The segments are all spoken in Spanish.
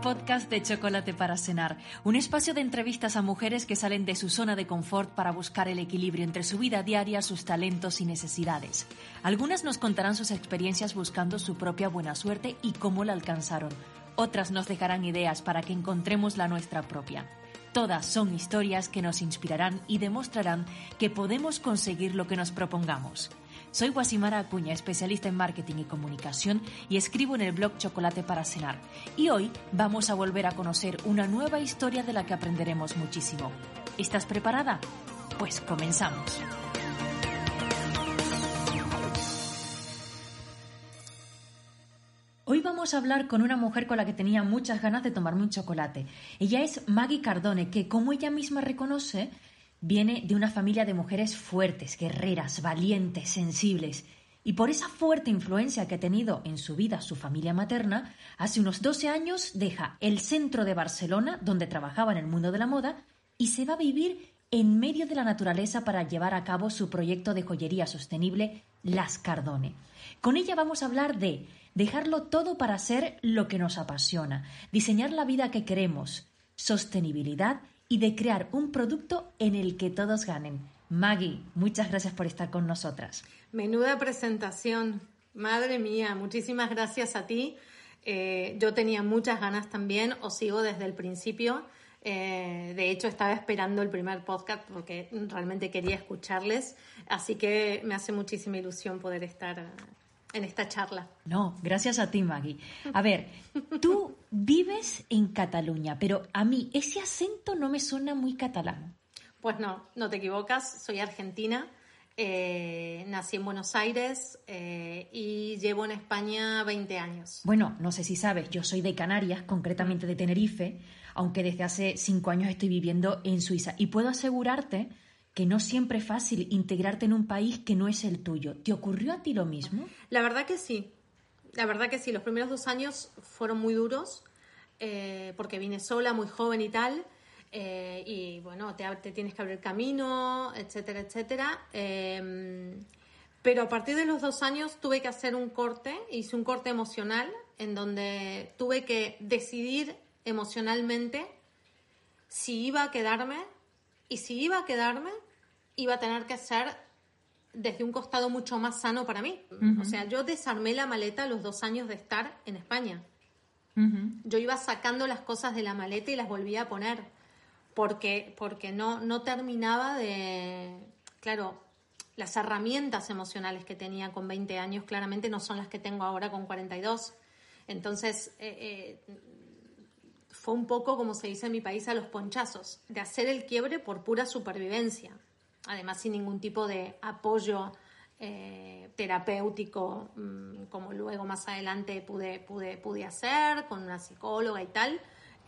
Podcast de Chocolate para Cenar, un espacio de entrevistas a mujeres que salen de su zona de confort para buscar el equilibrio entre su vida diaria, sus talentos y necesidades. Algunas nos contarán sus experiencias buscando su propia buena suerte y cómo la alcanzaron. Otras nos dejarán ideas para que encontremos la nuestra propia. Todas son historias que nos inspirarán y demostrarán que podemos conseguir lo que nos propongamos. Soy Guasimara Acuña, especialista en marketing y comunicación y escribo en el blog Chocolate para Cenar. Y hoy vamos a volver a conocer una nueva historia de la que aprenderemos muchísimo. ¿Estás preparada? Pues comenzamos. Vamos a hablar con una mujer con la que tenía muchas ganas de tomarme un chocolate. Ella es Maggie Cardone, que como ella misma reconoce, viene de una familia de mujeres fuertes, guerreras, valientes, sensibles. Y por esa fuerte influencia que ha tenido en su vida su familia materna, hace unos 12 años deja el centro de Barcelona, donde trabajaba en el mundo de la moda, y se va a vivir en medio de la naturaleza para llevar a cabo su proyecto de joyería sostenible, Las Cardone. Con ella vamos a hablar de dejarlo todo para hacer lo que nos apasiona, diseñar la vida que queremos, sostenibilidad y de crear un producto en el que todos ganen. Maggie, muchas gracias por estar con nosotras. Menuda presentación, madre mía, muchísimas gracias a ti. Eh, yo tenía muchas ganas también, os sigo desde el principio. Eh, de hecho, estaba esperando el primer podcast porque realmente quería escucharles, así que me hace muchísima ilusión poder estar en esta charla. No, gracias a ti, Maggie. A ver, tú vives en Cataluña, pero a mí ese acento no me suena muy catalán. Pues no, no te equivocas, soy argentina. Eh, nací en Buenos Aires eh, y llevo en España 20 años. Bueno, no sé si sabes, yo soy de Canarias, concretamente de Tenerife, aunque desde hace cinco años estoy viviendo en Suiza. Y puedo asegurarte que no siempre es fácil integrarte en un país que no es el tuyo. ¿Te ocurrió a ti lo mismo? La verdad que sí. La verdad que sí. Los primeros dos años fueron muy duros eh, porque vine sola, muy joven y tal. Eh, y bueno, te, tienes que abrir camino, etcétera, etcétera. Em, pero a partir de los dos años tuve que hacer un corte, hice un corte emocional en donde tuve que decidir emocionalmente si iba a quedarme y si iba a quedarme iba a tener que ser desde un costado mucho más sano para mí. O sea, yo desarmé la maleta a los dos años de estar en España. Yo iba sacando las cosas de la maleta y las volvía a poner porque, porque no, no terminaba de... Claro, las herramientas emocionales que tenía con 20 años claramente no son las que tengo ahora con 42. Entonces, eh, eh, fue un poco, como se dice en mi país, a los ponchazos, de hacer el quiebre por pura supervivencia, además sin ningún tipo de apoyo eh, terapéutico, mm, como luego más adelante pude, pude, pude hacer con una psicóloga y tal.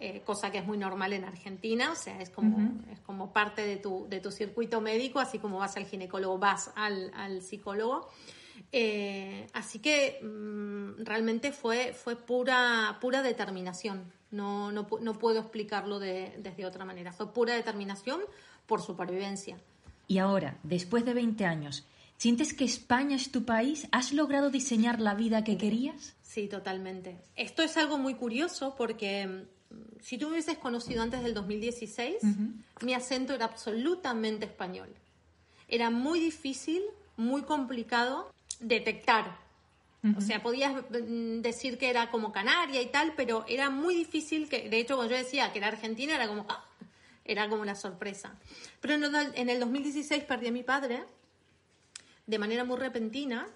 Eh, cosa que es muy normal en Argentina, o sea, es como, es como parte de tu, de tu circuito médico, así como vas al ginecólogo, vas al, al psicólogo. Eh, así que mm, realmente fue, fue pura, pura determinación. No, no, no puedo explicarlo de, desde otra manera. Fue pura determinación por supervivencia. Y ahora, después de 20 años, ¿sientes que España es tu país? ¿Has logrado diseñar la vida que querías? Sí, totalmente. Esto es algo muy curioso porque mm, si tú me hubieses conocido antes del 2016, mi acento era absolutamente español. Era muy difícil, muy complicado detectar o sea, podías mm, decir que era como Canaria y tal, pero era muy difícil que, de hecho, cuando yo decía que era Argentina, era como, ¡ah! Era como una sorpresa. Pero en el 2016 perdí a mi padre de manera muy repentina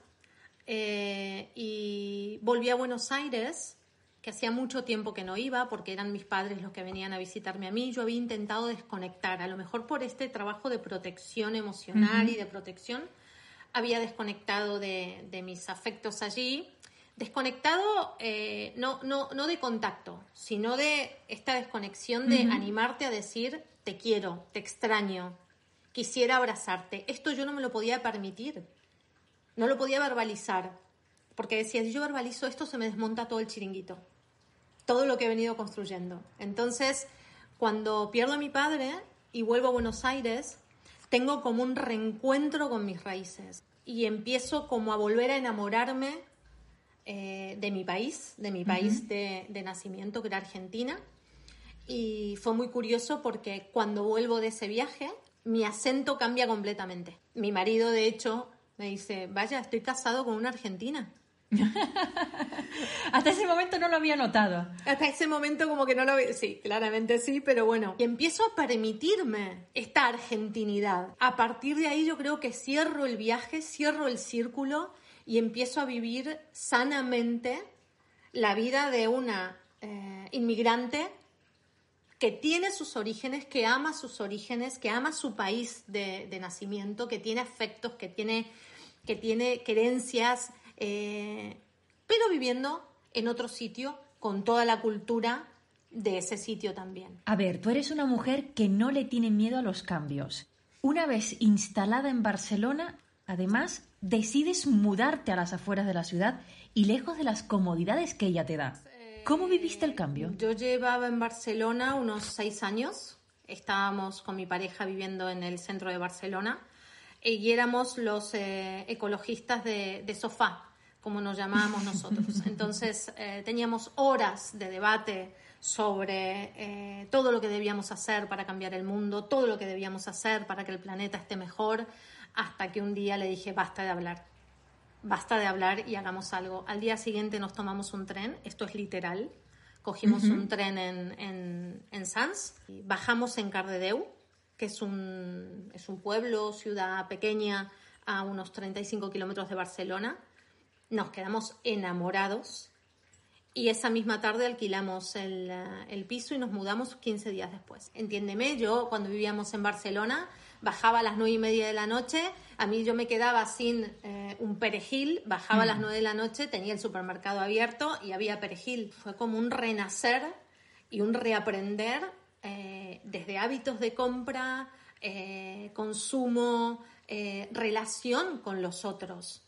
eh, y volví a Buenos Aires, que hacía mucho tiempo que no iba, porque eran mis padres los que venían a visitarme a mí. Yo había intentado desconectar, a lo mejor por este trabajo de protección emocional y de protección había desconectado de, de mis afectos allí. Desconectado eh, no, no, no de contacto, sino de esta desconexión de animarte a decir te quiero, te extraño, quisiera abrazarte. Esto yo no me lo podía permitir, no lo podía verbalizar, porque decía, si yo verbalizo esto se me desmonta todo el chiringuito, todo lo que he venido construyendo. Entonces, cuando pierdo a mi padre y vuelvo a Buenos Aires, tengo como un reencuentro con mis raíces. Y empiezo como a volver a enamorarme eh, de mi país, de mi país de, de, nacimiento, que era Argentina. Y fue muy curioso porque cuando vuelvo de ese viaje, mi acento cambia completamente. Mi marido, de hecho, me dice, vaya, estoy casado con una argentina. Hasta ese momento no lo había notado. Hasta ese momento como que no lo había... Sí, claramente sí, pero bueno. Y empiezo a permitirme esta argentinidad. A partir de ahí yo creo que cierro el viaje, cierro el círculo y empiezo a vivir sanamente la vida de una eh, inmigrante que tiene sus orígenes, que ama sus orígenes, que ama su país de, de nacimiento, que tiene afectos, que tiene, que tiene creencias, eh, pero viviendo en otro sitio con toda la cultura de ese sitio también. A ver, tú eres una mujer que no le tiene miedo a los cambios. Una vez instalada en Barcelona, además, decides mudarte a las afueras de la ciudad y lejos de las comodidades que ella te da. ¿Cómo viviste el cambio? Yo llevaba en Barcelona unos seis años. Estábamos con mi pareja viviendo en el centro de Barcelona y éramos los eh, ecologistas de, de, sofá, como nos llamábamos nosotros. Entonces eh, teníamos horas de debate sobre eh, todo lo que debíamos hacer para cambiar el mundo, todo lo que debíamos hacer para que el planeta esté mejor, hasta que un día le dije, basta de hablar, basta de hablar y hagamos algo. Al día siguiente nos tomamos un tren, esto es literal, cogimos uh -huh. un tren en, en, en Sants, bajamos en Cardedeu, que es un, es un pueblo, ciudad pequeña, a unos 35 kilómetros de Barcelona. Nos quedamos enamorados y esa misma tarde alquilamos el, el, piso y nos mudamos 15 días después. Entiéndeme, yo cuando vivíamos en Barcelona bajaba a las 9 y media de la noche, a mí yo me quedaba sin eh, un perejil, bajaba mm. a las 9 de la noche, tenía el supermercado abierto y había perejil. Fue como un renacer y un reaprender eh, desde hábitos de compra, eh, consumo, relación con los otros.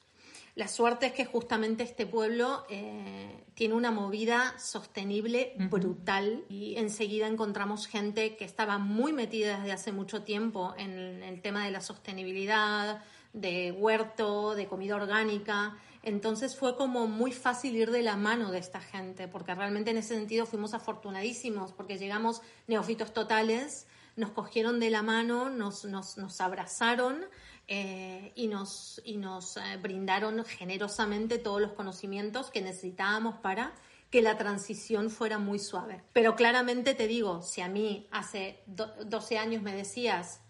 La suerte es que justamente este pueblo eh, tiene una movida sostenible brutal y enseguida encontramos gente que estaba muy metida desde hace mucho tiempo en el tema de la sostenibilidad, de huerto, de comida orgánica. Entonces fue como muy fácil ir de la mano de esta gente, porque realmente en ese sentido fuimos afortunadísimos, porque llegamos neófitos totales, nos cogieron de la mano, nos, nos, nos abrazaron eh, y nos, y nos eh, brindaron generosamente todos los conocimientos que necesitábamos para que la transición fuera muy suave. Pero claramente te digo, si a mí hace do 12 años me decías,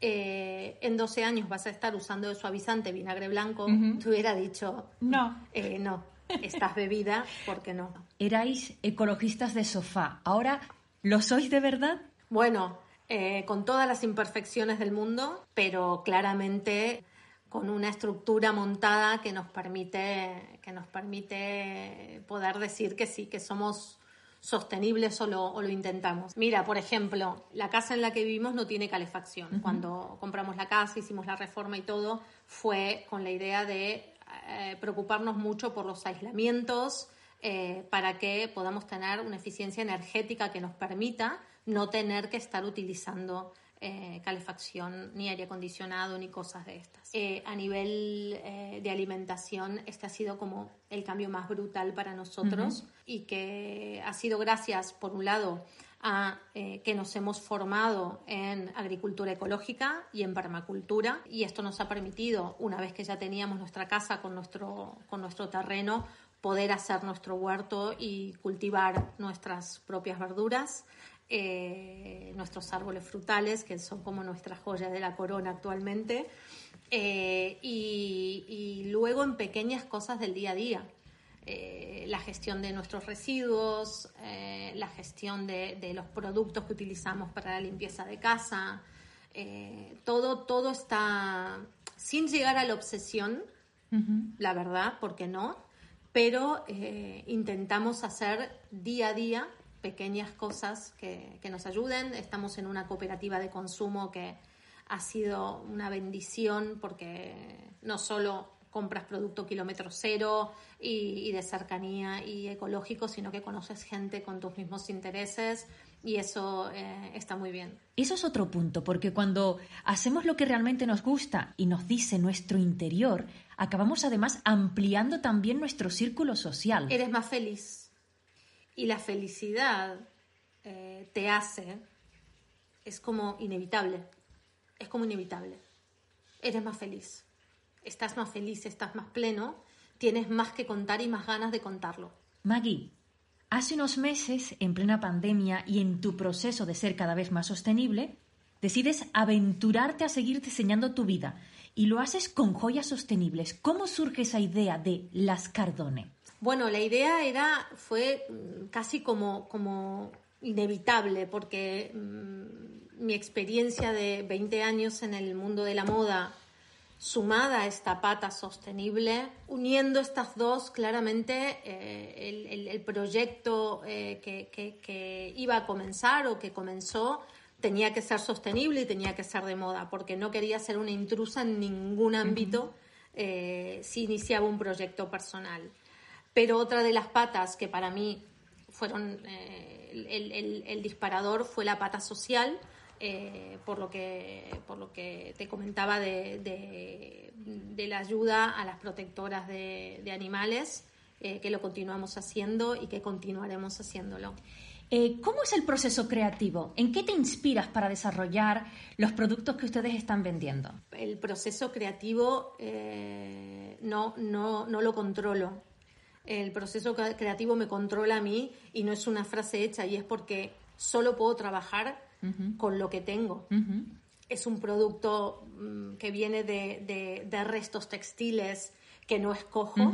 eh, en 12 años vas a estar usando el suavizante vinagre blanco, uh -huh. te hubiera dicho, no, eh, no, estás bebida, porque no. Erais ecologistas de sofá, ahora lo sois de verdad. Bueno, eh, con todas las imperfecciones del mundo, pero claramente con una estructura montada que nos permite, que nos permite poder decir que sí, que somos sostenibles o lo, o lo, intentamos. Mira, por ejemplo, la casa en la que vivimos no tiene calefacción. Uh -huh. Cuando compramos la casa, hicimos la reforma y todo, fue con la idea de eh, preocuparnos mucho por los aislamientos eh, para que podamos tener una eficiencia energética que nos permita no tener que estar utilizando eh, calefacción, ni aire acondicionado, ni cosas de estas. Eh, a nivel eh, de alimentación, este ha sido como el cambio más brutal para nosotros uh -huh. y que ha sido gracias, por un lado, a que nos hemos formado en agricultura ecológica y en permacultura y esto nos ha permitido, una vez que ya teníamos nuestra casa con nuestro, con nuestro terreno, poder hacer nuestro huerto y cultivar nuestras propias verduras eh, nuestros árboles frutales, que son como nuestra joya de la corona actualmente, eh, y, y, luego en pequeñas cosas del día a día. Eh, la gestión de nuestros residuos, la gestión de, de, los productos que utilizamos para la limpieza de casa, todo, todo está sin llegar a la obsesión, la verdad, porque no, pero intentamos hacer día a día pequeñas cosas que, que, nos ayuden. Estamos en una cooperativa de consumo que ha sido una bendición porque no solo compras producto kilómetro cero y, de cercanía y ecológico, sino que conoces gente con tus mismos intereses y eso eh, está muy bien. Eso es otro punto, porque cuando hacemos lo que realmente nos gusta y nos dice nuestro interior, acabamos además ampliando también nuestro círculo social. Eres más feliz y la felicidad eh, te hace, es como inevitable, es como inevitable. Eres más feliz estás más feliz, estás más pleno, tienes más que contar y más ganas de contarlo. Maggie, hace unos meses, en plena pandemia y en tu proceso de ser cada vez más sostenible, decides aventurarte a seguir diseñando tu vida y lo haces con joyas sostenibles. ¿Cómo surge esa idea de las Cardone? Bueno, la idea era, fue mm, casi como, como inevitable, porque mm, mi experiencia de 20 años en el mundo de la moda sumada a esta pata sostenible, uniendo estas dos, claramente eh, el, proyecto eh, que, iba a comenzar o que comenzó tenía que ser sostenible y tenía que ser de moda, porque no quería ser una intrusa en ningún ámbito eh, si iniciaba un proyecto personal. Pero otra de las patas que para mí fueron el disparador fue la pata social, eh, por, lo que, por lo que te comentaba de, de, la ayuda a las protectoras de, animales, eh, que lo continuamos haciendo y que continuaremos haciéndolo. Eh, ¿Cómo es el proceso creativo? ¿En qué te inspiras para desarrollar los productos que ustedes están vendiendo? El proceso creativo no, no, no lo controlo. El proceso creativo me controla a mí y no es una frase hecha y es porque solo puedo trabajar con lo que tengo. Es un producto mm, que viene de, restos textiles que no escojo,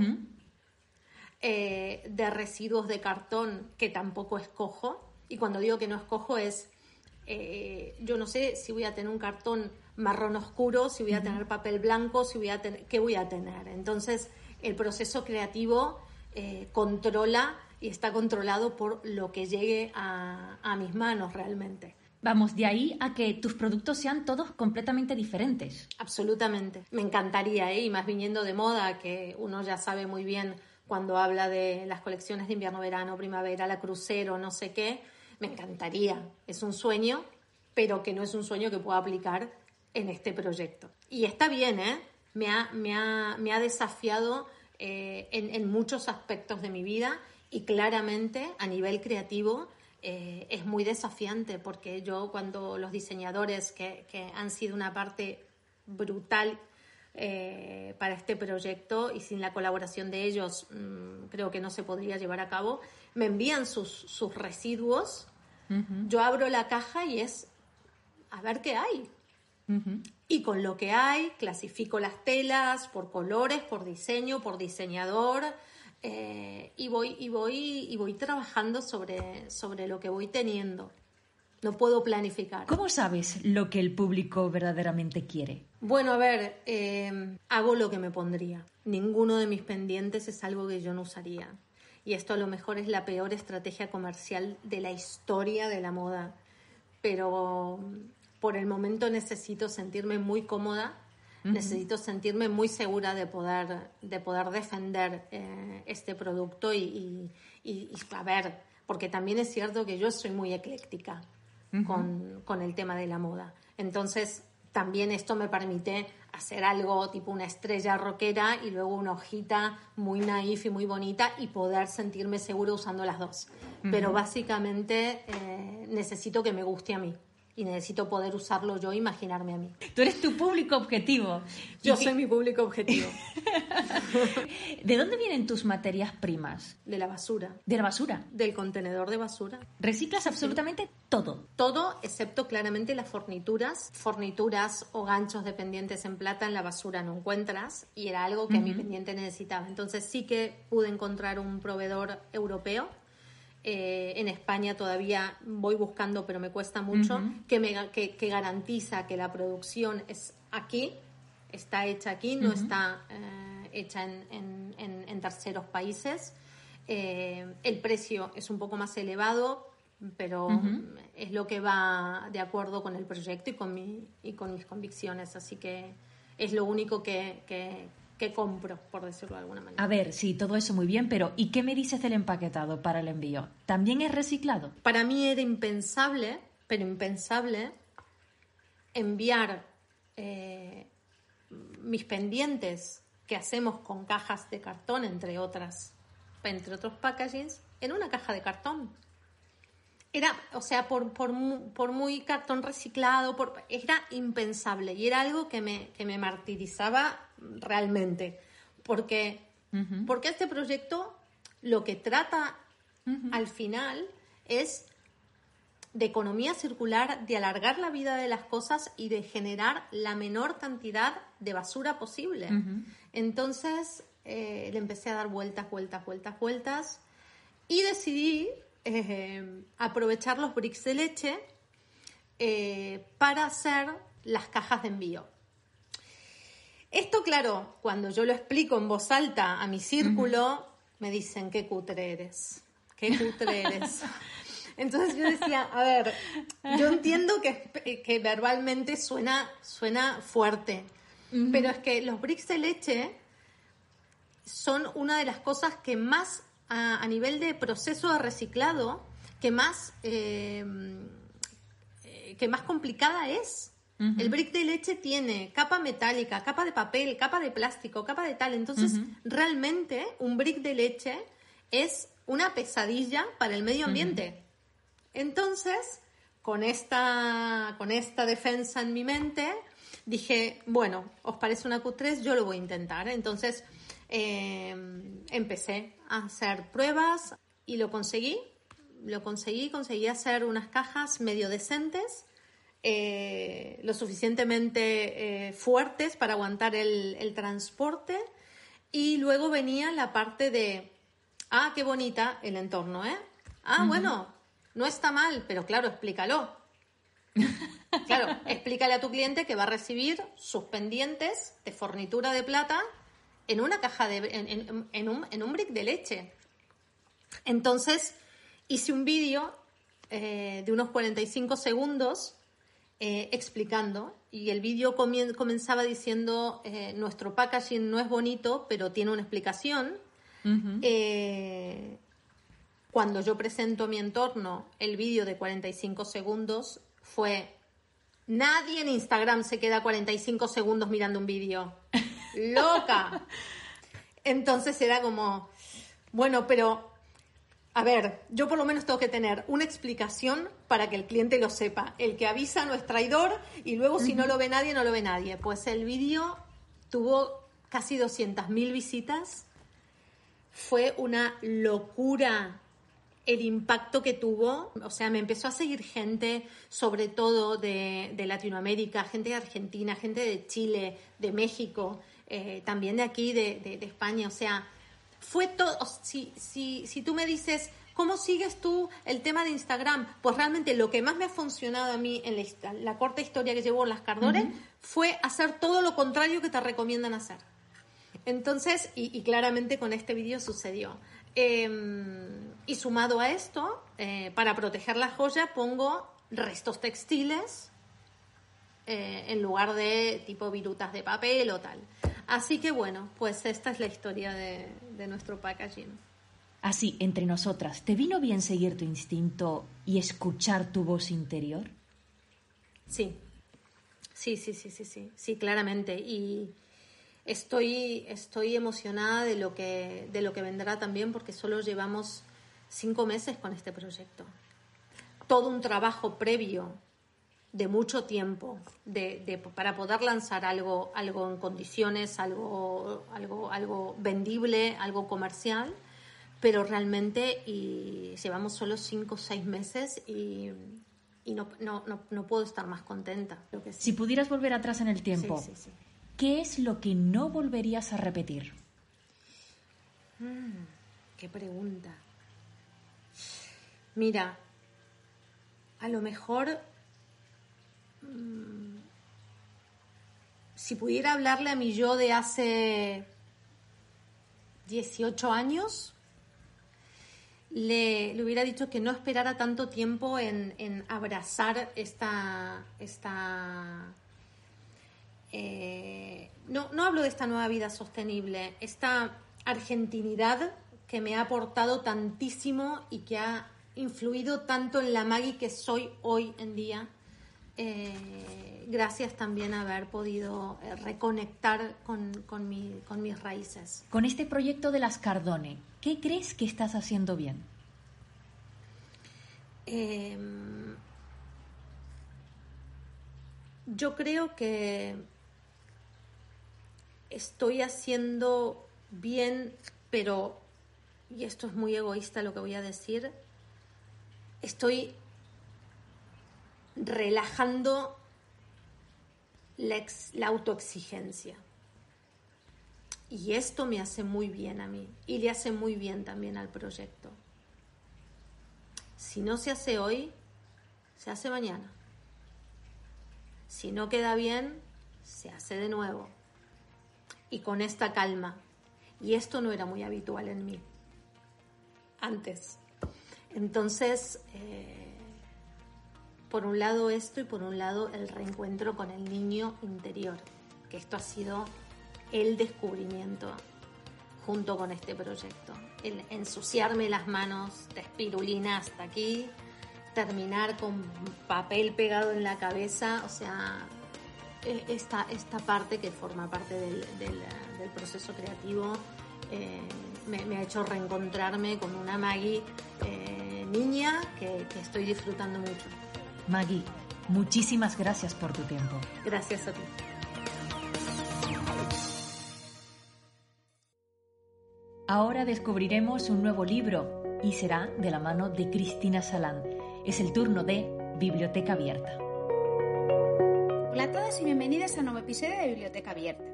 eh, de residuos de cartón que tampoco escojo. Y cuando digo que no escojo es, eh, yo no sé si voy a tener un cartón marrón oscuro, si voy a tener papel blanco, si voy a tener, qué voy a tener. Entonces, el proceso creativo eh, controla y está controlado por lo que llegue a mis manos realmente. Vamos, de ahí a que tus productos sean todos completamente diferentes. Absolutamente. Me encantaría, ¿eh? y más viniendo de moda, que uno ya sabe muy bien cuando habla de las colecciones de invierno, verano, primavera, la crucero, no sé qué, me encantaría. Es un sueño, pero que no es un sueño que pueda aplicar en este proyecto. Y está bien, ¿eh? Me ha, me ha, me ha desafiado eh, en, en muchos aspectos de mi vida y claramente a nivel creativo eh, es muy desafiante porque yo cuando los diseñadores que, han sido una parte brutal eh, para este proyecto y sin la colaboración de ellos mm, creo que no se podría llevar a cabo, me envían sus, residuos, yo abro la caja y es a ver qué hay. Y con lo que hay, clasifico las telas por colores, por diseño, por diseñador, eh, y, voy, y, voy, y voy trabajando sobre, sobre lo que voy teniendo. No puedo planificar. ¿Cómo sabes lo que el público verdaderamente quiere? Bueno, a ver, eh, hago lo que me pondría. Ninguno de mis pendientes es algo que yo no usaría. Y esto a lo mejor es la peor estrategia comercial de la historia de la moda. Pero por el momento necesito sentirme muy cómoda necesito sentirme muy segura de poder, de poder defender eh, este producto y, y, a ver, porque también es cierto que yo soy muy ecléctica con, con el tema de la moda. Entonces, también esto me permite hacer algo tipo una estrella rockera y luego una hojita muy naif y muy bonita y poder sentirme seguro usando las dos. Pero básicamente eh, necesito que me guste a mí y necesito poder usarlo yo, imaginarme a mí. Tú eres tu público objetivo. Yo soy mi público objetivo. ¿De dónde vienen tus materias primas? De la basura. ¿De la basura? Del contenedor de basura. ¿Reciclas absolutamente todo? Todo, excepto claramente las fornituras. Fornituras o ganchos de pendientes en plata en la basura no encuentras y era algo que mi pendiente necesitaba. Entonces sí que pude encontrar un proveedor europeo eh, en España todavía voy buscando, pero me cuesta mucho, que, me, que, garantiza que la producción es aquí, está hecha aquí, no está eh, hecha en, en, terceros países. Eh, el precio es un poco más elevado, pero es lo que va de acuerdo con el proyecto y con, mi, y con mis convicciones. Así que es lo único que, que compro, por decirlo de alguna manera. A ver, sí, todo eso muy bien, pero ¿y qué me dices del empaquetado para el envío? ¿También es reciclado? Para mí era impensable, pero impensable, enviar eh, mis pendientes que hacemos con cajas de cartón, entre otras, entre otros packagings, en una caja de cartón. Era, o sea, por, por, por muy cartón reciclado, por, era impensable y era algo que me, que me martirizaba realmente. Porque, porque este proyecto lo que trata al final es de economía circular, de alargar la vida de las cosas y de generar la menor cantidad de basura posible. Entonces eh, le empecé a dar vueltas, vueltas, vueltas, vueltas y decidí eh, aprovechar los bricks de leche eh, para hacer las cajas de envío. Esto, claro, cuando yo lo explico en voz alta a mi círculo, me dicen, qué cutre eres, qué cutre eres. Entonces yo decía, a ver, yo entiendo que, que verbalmente suena, suena fuerte, pero es que los bricks de leche son una de las cosas que más, a, nivel de proceso de reciclado, que más, eh, eh, que más complicada es. El brick de leche tiene capa metálica, capa de papel, capa de plástico, capa de tal. Entonces, realmente un brick de leche es una pesadilla para el medio ambiente. Entonces, con esta, con esta defensa en mi mente, dije, bueno, ¿os parece una Q3? Yo lo voy a intentar. Entonces, eh, empecé a hacer pruebas y lo conseguí. Lo conseguí, conseguí hacer unas cajas medio decentes eh, lo suficientemente eh, fuertes para aguantar el, transporte. Y luego venía la parte de, ah, qué bonita el entorno, ¿eh? Ah, bueno, no está mal, pero claro, explícalo. claro, explícale a tu cliente que va a recibir sus pendientes de fornitura de plata en una caja de, en, un, en un brick de leche. Entonces, hice un vídeo eh, de unos 45 segundos eh, explicando y el vídeo comenzaba diciendo eh, nuestro packaging no es bonito, pero tiene una explicación. Eh, cuando yo presento mi entorno, el vídeo de 45 segundos fue nadie en Instagram se queda 45 segundos mirando un vídeo. Loca. Entonces era como, bueno, pero a ver, yo por lo menos tengo que tener una explicación para que el cliente lo sepa. El que avisa no es traidor y luego si no lo ve nadie, no lo ve nadie. Pues el vídeo tuvo casi 200.000 visitas. Fue una locura el impacto que tuvo. O sea, me empezó a seguir gente, sobre todo de, Latinoamérica, gente de Argentina, gente de Chile, de México, eh, también de aquí, de, de España. O sea, fue todo, si, si, si tú me dices, ¿cómo sigues tú el tema de Instagram? Pues realmente lo que más me ha funcionado a mí en la, corta historia que llevo en las Cardores fue hacer todo lo contrario que te recomiendan hacer. Entonces, y, claramente con este vídeo sucedió. Em, y sumado a esto, eh, para proteger la joya pongo restos textiles eh, en lugar de tipo virutas de papel o tal. Así que bueno, pues esta es la historia de, nuestro packaging. Así, entre nosotras, ¿te vino bien seguir tu instinto y escuchar tu voz interior? Sí, sí, sí, sí, sí, sí, sí, claramente. Y estoy, estoy emocionada de lo, que, de lo que vendrá también porque solo llevamos cinco meses con este proyecto. Todo un trabajo previo de mucho tiempo de, para poder lanzar algo, algo en condiciones, algo, algo, algo vendible, algo comercial, pero realmente y llevamos solo cinco o seis meses y, y no, no, no, puedo estar más contenta. Si pudieras volver atrás en el tiempo, ¿qué es lo que no volverías a repetir? Mm, qué pregunta. Mira, a lo mejor si pudiera hablarle a mi yo de hace 18 años, le, hubiera dicho que no esperara tanto tiempo en, abrazar esta, esta eh, no, no hablo de esta nueva vida sostenible, esta argentinidad que me ha aportado tantísimo y que ha influido tanto en la Maggie que soy hoy en día, eh, gracias también a haber podido eh, reconectar con, con, mis raíces. Con este proyecto de las Cardone, ¿qué crees que estás haciendo bien? Em, yo creo que estoy haciendo bien, pero, y esto es muy egoísta lo que voy a decir, estoy relajando la, autoexigencia. Y esto me hace muy bien a mí y le hace muy bien también al proyecto. Si no se hace hoy, se hace mañana. Si no queda bien, se hace de nuevo. Y con esta calma. Y esto no era muy habitual en mí. Antes. Entonces, eh, por un lado esto y por un lado el reencuentro con el niño interior, que esto ha sido el descubrimiento junto con este proyecto. El ensuciarme las manos de espirulina hasta aquí, terminar con papel pegado en la cabeza, o sea, e, esta, esta parte que forma parte del, proceso creativo eh, me, ha hecho reencontrarme con una Maggie eh, niña que, que estoy disfrutando mucho. Maggie, muchísimas gracias por tu tiempo. Gracias a ti. Ahora descubriremos un nuevo libro y será de la mano de Cristina Salán. Es el turno de Biblioteca Abierta. Hola a todas y bienvenidas a un nuevo episodio de Biblioteca Abierta.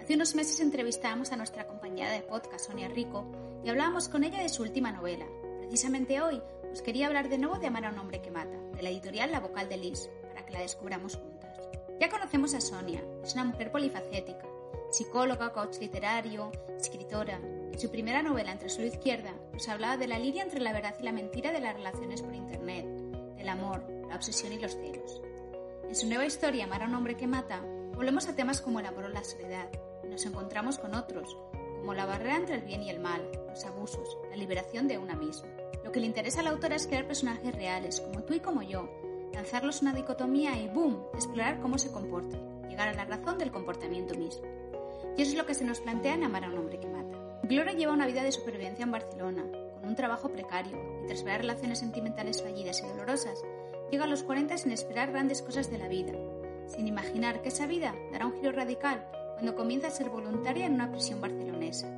Hace unos meses entrevistábamos a nuestra compañera de podcast, Sonia Rico, y hablábamos con ella de su última novela. Precisamente hoy os quería hablar de nuevo de Amar a un hombre que mata, de la editorial La Vocal de Lis, para que la descubramos juntas. Ya conocemos a Sonia, es una mujer polifacética, psicóloga, coach literario, escritora, su primera novela, Entre su izquierda, nos hablaba de la línea entre la verdad y la mentira de las relaciones por Internet, del amor, la obsesión y los celos. En su nueva historia, Amar a un hombre que mata, volvemos a temas como el amor o la soledad, y nos encontramos con otros, como la barrera entre el bien y el mal, los abusos, la liberación de una misma. Lo que le interesa a la autora es crear personajes reales, como tú y como yo, lanzarlos una dicotomía y ¡boom!, explorar cómo se comportan, llegar a la razón del comportamiento mismo. Y eso es lo que se nos plantea en Amar a un hombre que mata. Gloria lleva una vida de supervivencia en Barcelona, con un trabajo precario, y tras varias relaciones sentimentales fallidas y dolorosas, llega a los 40 sin esperar grandes cosas de la vida, sin imaginar que esa vida dará un giro radical cuando comienza a ser voluntaria en una prisión barcelonesa.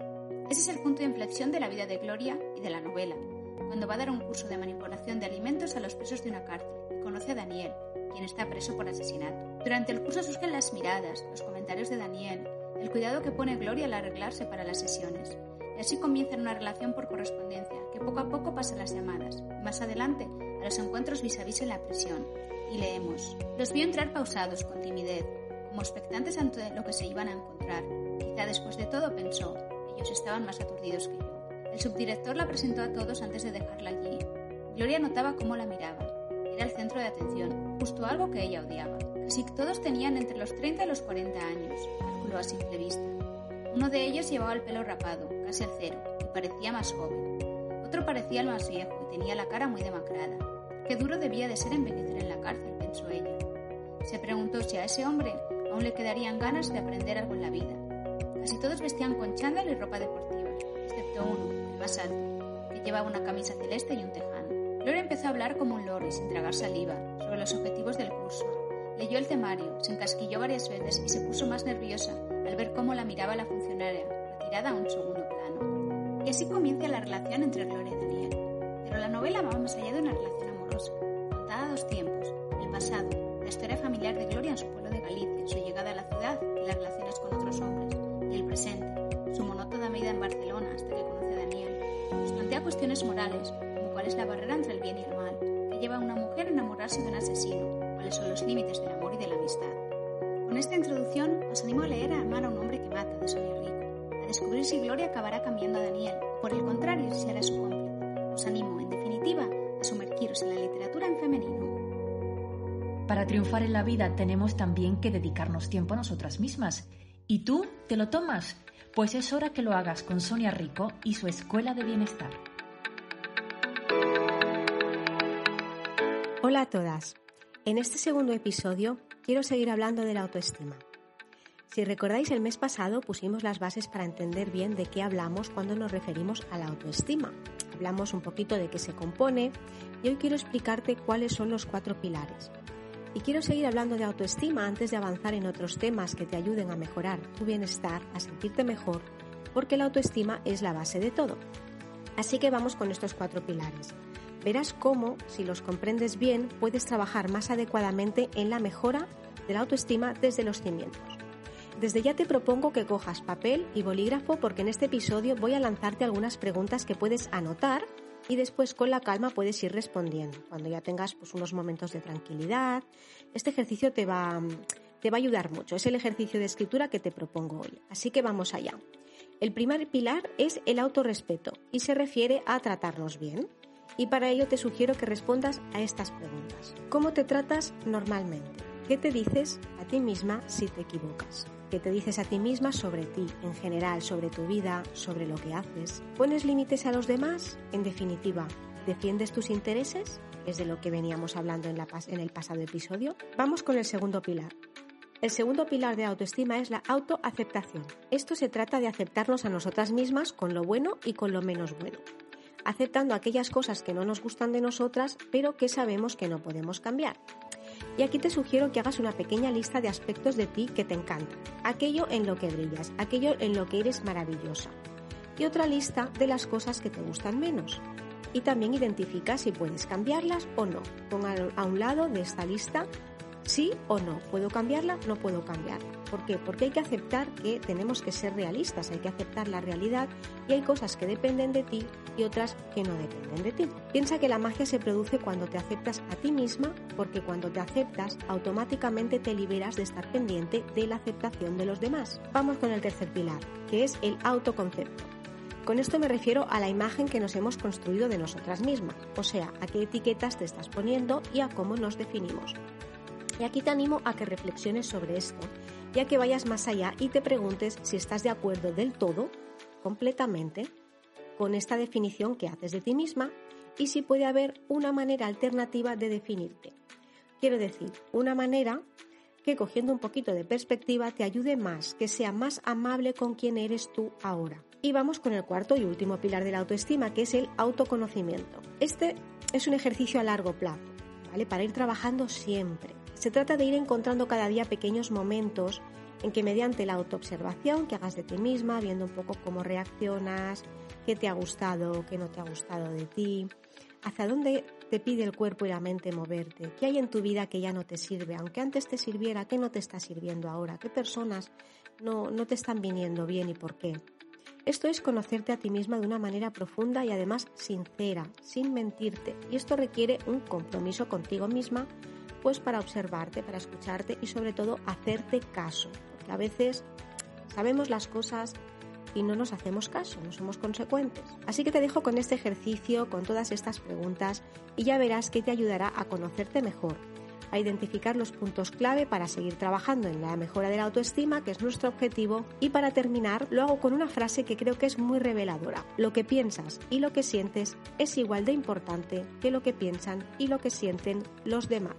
Ese es el punto de inflexión de la vida de Gloria y de la novela, cuando va a dar un curso de manipulación de alimentos a los presos de una cárcel y conoce a Daniel, quien está preso por asesinato. Durante el curso surgen las miradas, los comentarios de Daniel, el cuidado que pone Gloria al arreglarse para las sesiones. Y así comienza una relación por correspondencia, que poco a poco pasa a las llamadas, más adelante a los encuentros vis a vis en la prisión. Y leemos. Los vio entrar pausados, con timidez, como expectantes ante lo que se iban a encontrar. Quizá después de todo pensó, ellos estaban más aturdidos que yo. El subdirector la presentó a todos antes de dejarla allí. Gloria notaba cómo la miraba. Era el centro de atención, justo algo que ella odiaba. Casi todos tenían entre los 30 y los 40 años, a simple vista. Uno de ellos llevaba el pelo rapado, casi al cero, y parecía más joven. Otro parecía el más viejo y tenía la cara muy demacrada. Qué duro debía de ser envejecer en la cárcel, pensó ella. Se preguntó si a ese hombre aún le quedarían ganas de aprender algo en la vida. Casi todos vestían con chándal y ropa deportiva, excepto uno, más alto, que llevaba una camisa celeste y un tejano. Gloria empezó a hablar como un loro y sin tragar saliva sobre los objetivos del curso, Leyó el temario, se encasquilló varias veces y se puso más nerviosa al ver cómo la miraba la funcionaria, retirada a un segundo plano. Y así comienza la relación entre Gloria y Daniel. Pero la novela va más allá de una relación amorosa, contada a dos tiempos, el pasado, la historia familiar de Gloria en su pueblo de Galicia, su llegada a la ciudad y las relaciones con otros hombres, y el presente, su monótona vida en Barcelona hasta que conoce a Daniel. Nos plantea cuestiones morales, como cuál es la barrera entre el bien y el mal, que lleva a una mujer a enamorarse de un asesino, cuáles son los límites del amor y de la amistad. Con esta introducción os animo a leer a Amar a un hombre que mata de Sonia Rico, a descubrir si Gloria acabará cambiando a Daniel, por el contrario, si será su cómplice. Os animo, en definitiva, a sumergiros en la literatura en femenino. Para triunfar en la vida tenemos también que dedicarnos tiempo a nosotras mismas. ¿Y tú te lo tomas? Pues es hora que lo hagas con Sonia Rico y su Escuela de Bienestar. Hola a todas. En este segundo episodio quiero seguir hablando de la autoestima. Si recordáis, el mes pasado pusimos las bases para entender bien de qué hablamos cuando nos referimos a la autoestima. Hablamos un poquito de qué se compone y hoy quiero explicarte cuáles son los cuatro pilares. Y quiero seguir hablando de autoestima antes de avanzar en otros temas que te ayuden a mejorar tu bienestar, a sentirte mejor, porque la autoestima es la base de todo. Así que vamos con estos cuatro pilares. Verás cómo, si los comprendes bien, puedes trabajar más adecuadamente en la mejora de la autoestima desde los cimientos. Desde ya te propongo que cojas papel y bolígrafo porque en este episodio voy a lanzarte algunas preguntas que puedes anotar y después con la calma puedes ir respondiendo. Cuando ya tengas pues, unos momentos de tranquilidad, este ejercicio te va, te va a ayudar mucho. Es el ejercicio de escritura que te propongo hoy. Así que vamos allá. El primer pilar es el autorrespeto y se refiere a tratarnos bien. Y para ello te sugiero que respondas a estas preguntas. ¿Cómo te tratas normalmente? ¿Qué te dices a ti misma si te equivocas? ¿Qué te dices a ti misma sobre ti, en general, sobre tu vida, sobre lo que haces? ¿Pones límites a los demás? En definitiva, ¿defiendes tus intereses? Es de lo que veníamos hablando en, en el pasado episodio. Vamos con el segundo pilar. El segundo pilar de autoestima es la autoaceptación. Esto se trata de aceptarnos a nosotras mismas con lo bueno y con lo menos bueno aceptando aquellas cosas que no nos gustan de nosotras, pero que sabemos que no podemos cambiar. Y aquí te sugiero que hagas una pequeña lista de aspectos de ti que te encantan, aquello en lo que brillas, aquello en lo que eres maravillosa. Y otra lista de las cosas que te gustan menos. Y también identifica si puedes cambiarlas o no. Ponga a un lado de esta lista sí o no. ¿Puedo cambiarla? No puedo cambiarla. ¿Por qué? Porque hay que aceptar que tenemos que ser realistas, hay que aceptar la realidad y hay cosas que dependen de ti y otras que no dependen de ti. Piensa que la magia se produce cuando te aceptas a ti misma, porque cuando te aceptas automáticamente te liberas de estar pendiente de la aceptación de los demás. Vamos con el tercer pilar, que es el autoconcepto. Con esto me refiero a la imagen que nos hemos construido de nosotras mismas, o sea, a qué etiquetas te estás poniendo y a cómo nos definimos. Y aquí te animo a que reflexiones sobre esto ya que vayas más allá y te preguntes si estás de acuerdo del todo, completamente, con esta definición que haces de ti misma y si puede haber una manera alternativa de definirte. Quiero decir, una manera que cogiendo un poquito de perspectiva te ayude más, que sea más amable con quien eres tú ahora. Y vamos con el cuarto y último pilar de la autoestima, que es el autoconocimiento. Este es un ejercicio a largo plazo, ¿vale? Para ir trabajando siempre. Se trata de ir encontrando cada día pequeños momentos en que mediante la autoobservación que hagas de ti misma, viendo un poco cómo reaccionas, qué te ha gustado, qué no te ha gustado de ti, hacia dónde te pide el cuerpo y la mente moverte, qué hay en tu vida que ya no te sirve, aunque antes te sirviera, qué no te está sirviendo ahora, qué personas no, no te están viniendo bien y por qué. Esto es conocerte a ti misma de una manera profunda y además sincera, sin mentirte. Y esto requiere un compromiso contigo misma pues para observarte, para escucharte y sobre todo hacerte caso. A veces sabemos las cosas y no nos hacemos caso, no somos consecuentes. Así que te dejo con este ejercicio, con todas estas preguntas y ya verás que te ayudará a conocerte mejor, a identificar los puntos clave para seguir trabajando en la mejora de la autoestima, que es nuestro objetivo, y para terminar lo hago con una frase que creo que es muy reveladora. Lo que piensas y lo que sientes es igual de importante que lo que piensan y lo que sienten los demás.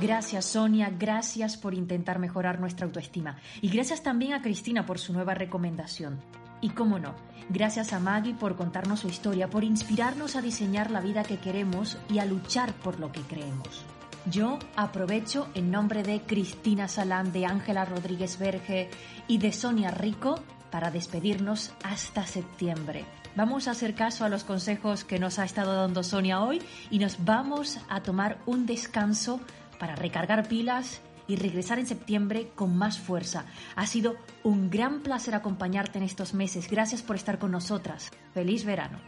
Gracias Sonia, gracias por intentar mejorar nuestra autoestima. Y gracias también a Cristina por su nueva recomendación. Y cómo no, gracias a Maggie por contarnos su historia, por inspirarnos a diseñar la vida que queremos y a luchar por lo que creemos. Yo aprovecho en nombre de Cristina Salán, de Ángela Rodríguez Verge y de Sonia Rico para despedirnos hasta septiembre. Vamos a hacer caso a los consejos que nos ha estado dando Sonia hoy y nos vamos a tomar un descanso para recargar pilas y regresar en septiembre con más fuerza. Ha sido un gran placer acompañarte en estos meses. Gracias por estar con nosotras. Feliz verano.